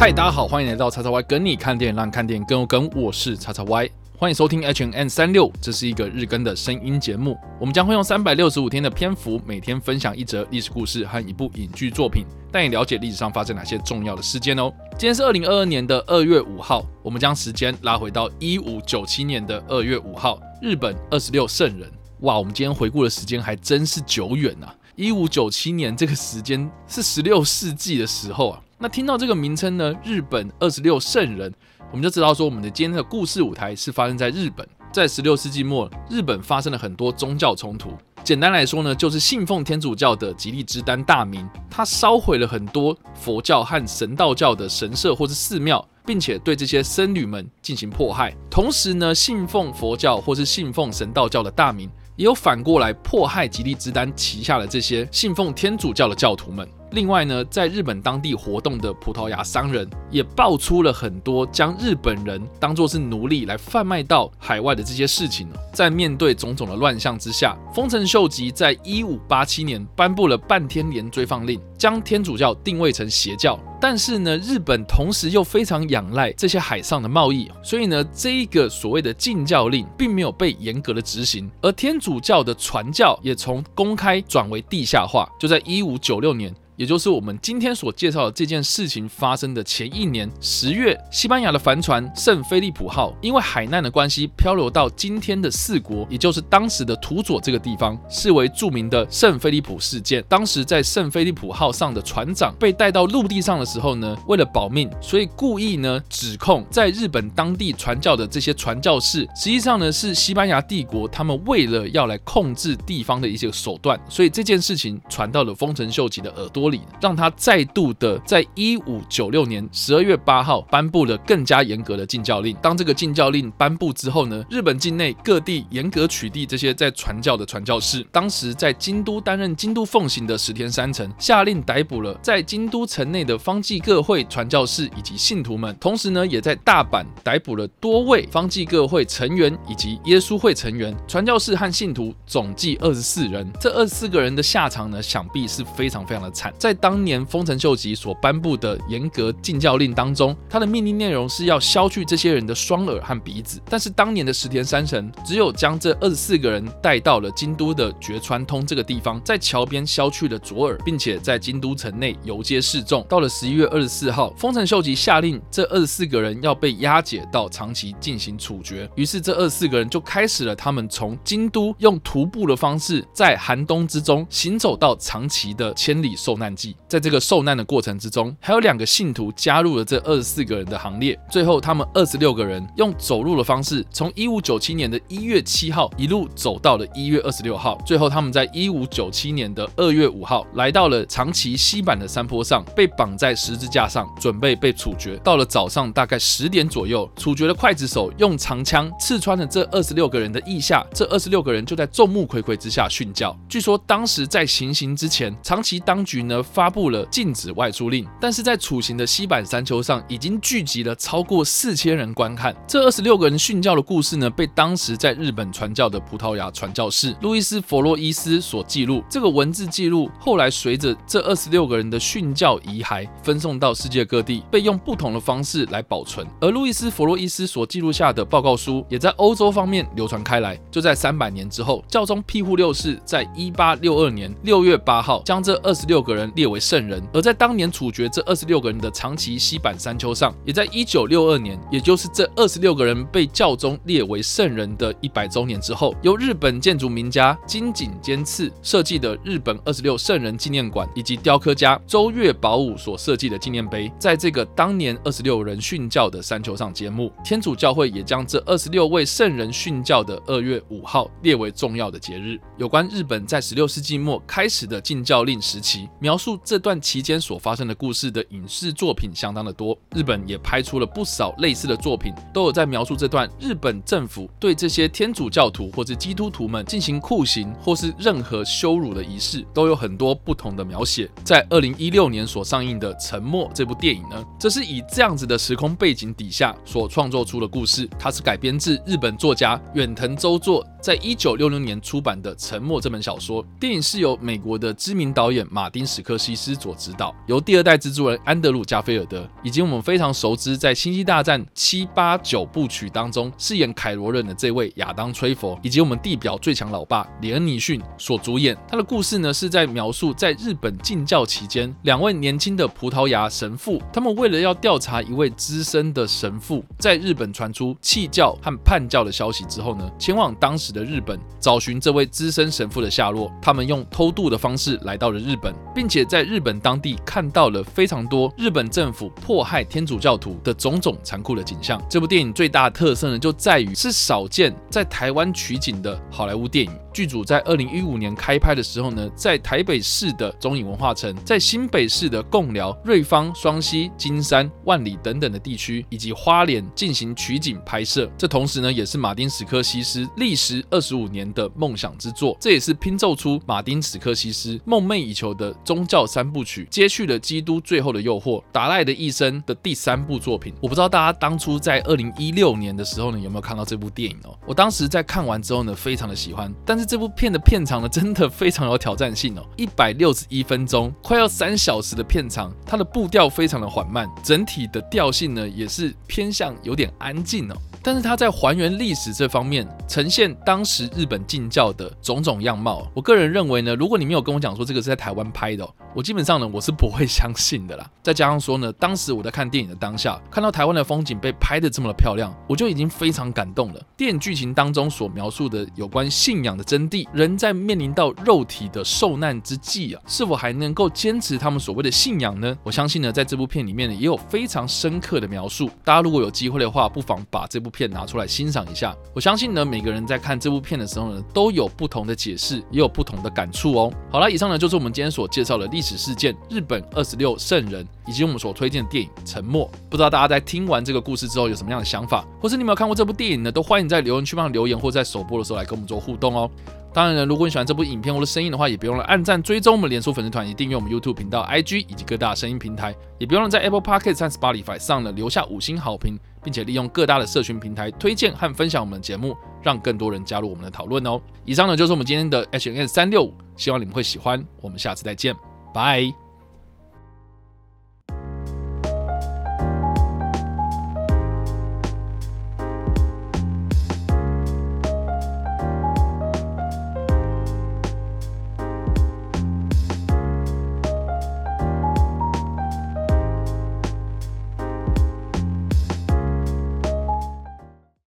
嗨，大家好，欢迎来到叉叉 Y 跟你看电影，让看电影更有梗。我是叉叉 Y，欢迎收听 H N N 三六，这是一个日更的声音节目。我们将会用三百六十五天的篇幅，每天分享一则历史故事和一部影剧作品，带你了解历史上发生哪些重要的事件哦。今天是二零二二年的二月五号，我们将时间拉回到一五九七年的二月五号，日本二十六圣人。哇，我们今天回顾的时间还真是久远呐！一五九七年这个时间是十六世纪的时候啊。那听到这个名称呢，日本二十六圣人，我们就知道说，我们的今天的故事舞台是发生在日本。在十六世纪末，日本发生了很多宗教冲突。简单来说呢，就是信奉天主教的吉利之丹大名，他烧毁了很多佛教和神道教的神社或是寺庙，并且对这些僧侣们进行迫害。同时呢，信奉佛教或是信奉神道教的大名，也有反过来迫害吉利之丹旗下的这些信奉天主教的教徒们。另外呢，在日本当地活动的葡萄牙商人也爆出了很多将日本人当作是奴隶来贩卖到海外的这些事情。在面对种种的乱象之下，丰臣秀吉在一五八七年颁布了半天连追放令，将天主教定位成邪教。但是呢，日本同时又非常仰赖这些海上的贸易，所以呢，这一个所谓的禁教令并没有被严格的执行，而天主教的传教也从公开转为地下化。就在一五九六年。也就是我们今天所介绍的这件事情发生的前一年十月，西班牙的帆船圣菲利普号因为海难的关系漂流到今天的四国，也就是当时的土佐这个地方，视为著名的圣菲利普事件。当时在圣菲利普号上的船长被带到陆地上的时候呢，为了保命，所以故意呢指控在日本当地传教的这些传教士，实际上呢是西班牙帝国他们为了要来控制地方的一些手段，所以这件事情传到了丰臣秀吉的耳朵。让他再度的在一五九六年十二月八号颁布了更加严格的禁教令。当这个禁教令颁布之后呢，日本境内各地严格取缔这些在传教的传教士。当时在京都担任京都奉行的石田三成下令逮捕了在京都城内的方济各会传教士以及信徒们，同时呢，也在大阪逮捕了多位方济各会成员以及耶稣会成员、传教士和信徒，总计二十四人。这二十四个人的下场呢，想必是非常非常的惨。在当年丰臣秀吉所颁布的严格禁教令当中，他的命令内容是要削去这些人的双耳和鼻子。但是当年的石田三成只有将这二十四个人带到了京都的绝川通这个地方，在桥边削去了左耳，并且在京都城内游街示众。到了十一月二十四号，丰臣秀吉下令这二十四个人要被押解到长崎进行处决。于是这二十四个人就开始了他们从京都用徒步的方式，在寒冬之中行走到长崎的千里送难记。在这个受难的过程之中，还有两个信徒加入了这二十四个人的行列。最后，他们二十六个人用走路的方式，从一五九七年的一月七号一路走到了一月二十六号。最后，他们在一五九七年的二月五号来到了长崎西坂的山坡上，被绑在十字架上，准备被处决。到了早上大概十点左右，处决的刽子手用长枪刺穿了这二十六个人的腋下。这二十六个人就在众目睽睽之下殉教。据说当时在行刑之前，长崎当局呢。发布了禁止外出令，但是在处刑的西坂山丘上已经聚集了超过四千人观看。这二十六个人殉教的故事呢，被当时在日本传教的葡萄牙传教士路易斯·弗洛伊斯所记录。这个文字记录后来随着这二十六个人的殉教遗骸分送到世界各地，被用不同的方式来保存。而路易斯·弗洛伊斯所记录下的报告书也在欧洲方面流传开来。就在三百年之后，教宗庇护六世在一八六二年六月八号将这二十六个人。列为圣人，而在当年处决这二十六个人的长崎西坂山丘上，也在一九六二年，也就是这二十六个人被教宗列为圣人的一百周年之后，由日本建筑名家金井坚次设计的日本二十六圣人纪念馆，以及雕刻家周月保武所设计的纪念碑，在这个当年二十六人殉教的山丘上揭幕。天主教会也将这二十六位圣人殉教的二月五号列为重要的节日。有关日本在十六世纪末开始的禁教令时期，描述这段期间所发生的故事的影视作品相当的多，日本也拍出了不少类似的作品，都有在描述这段日本政府对这些天主教徒或者基督徒们进行酷刑或是任何羞辱的仪式，都有很多不同的描写。在二零一六年所上映的《沉默》这部电影呢，这是以这样子的时空背景底下所创作出的故事，它是改编自日本作家远藤周作在一九六六年出版的《沉默》这本小说。电影是由美国的知名导演马丁·史科西斯所执导，由第二代蜘蛛人安德鲁·加菲尔德以及我们非常熟知在《星际大战》七八九部曲当中饰演凯罗人的这位亚当·崔佛，以及我们地表最强老爸李恩·尼逊所主演。他的故事呢是在描述在日本禁教期间，两位年轻的葡萄牙神父，他们为了要调查一位资深的神父在日本传出弃教和叛教的消息之后呢，前往当时的日本找寻这位资深神父的下落。他们用偷渡的方式来到了日本，并且在日本当地看到了非常多日本政府迫害天主教徒的种种残酷的景象。这部电影最大的特色呢，就在于是少见在台湾取景的好莱坞电影。剧组在二零一五年开拍的时候呢，在台北市的中影文化城，在新北市的贡寮、瑞芳、双溪、金山、万里等等的地区，以及花莲进行取景拍摄。这同时呢，也是马丁史科西斯历时二十五年的梦想之作。这也是拼凑出马丁史科西斯梦寐以求的宗教三部曲，接续了《基督最后的诱惑》、达赖的一生的第三部作品。我不知道大家当初在二零一六年的时候呢，有没有看到这部电影哦？我当时在看完之后呢，非常的喜欢，但是这部片的片长呢，真的非常有挑战性哦，一百六十一分钟，快要三小时的片长，它的步调非常的缓慢，整体的调性呢，也是偏向有点安静哦。但是它在还原历史这方面，呈现当时日本禁教的种种样貌。我个人认为呢，如果你没有跟我讲说这个是在台湾拍的，我基本上呢我是不会相信的啦。再加上说呢，当时我在看电影的当下，看到台湾的风景被拍的这么的漂亮，我就已经非常感动了。电影剧情当中所描述的有关信仰的真谛，人在面临到肉体的受难之际啊，是否还能够坚持他们所谓的信仰呢？我相信呢，在这部片里面呢，也有非常深刻的描述。大家如果有机会的话，不妨把这部。片拿出来欣赏一下，我相信呢，每个人在看这部片的时候呢，都有不同的解释，也有不同的感触哦。好了，以上呢就是我们今天所介绍的历历史事件——日本二十六圣人，以及我们所推荐的电影《沉默》。不知道大家在听完这个故事之后有什么样的想法，或是你有没有看过这部电影呢？都欢迎在留言区帮留言，或在首播的时候来跟我们做互动哦。当然了，如果你喜欢这部影片或者声音的话，也别忘了按赞、追踪我们连锁粉丝团，以订阅我们 YouTube 频道、IG 以及各大声音平台，也别忘了在 Apple Podcast 和 Spotify 上呢留下五星好评，并且利用各大的社群平台推荐和分享我们的节目，让更多人加入我们的讨论哦。以上呢就是我们今天的 H N 三六五，希望你们会喜欢。我们下次再见，Bye.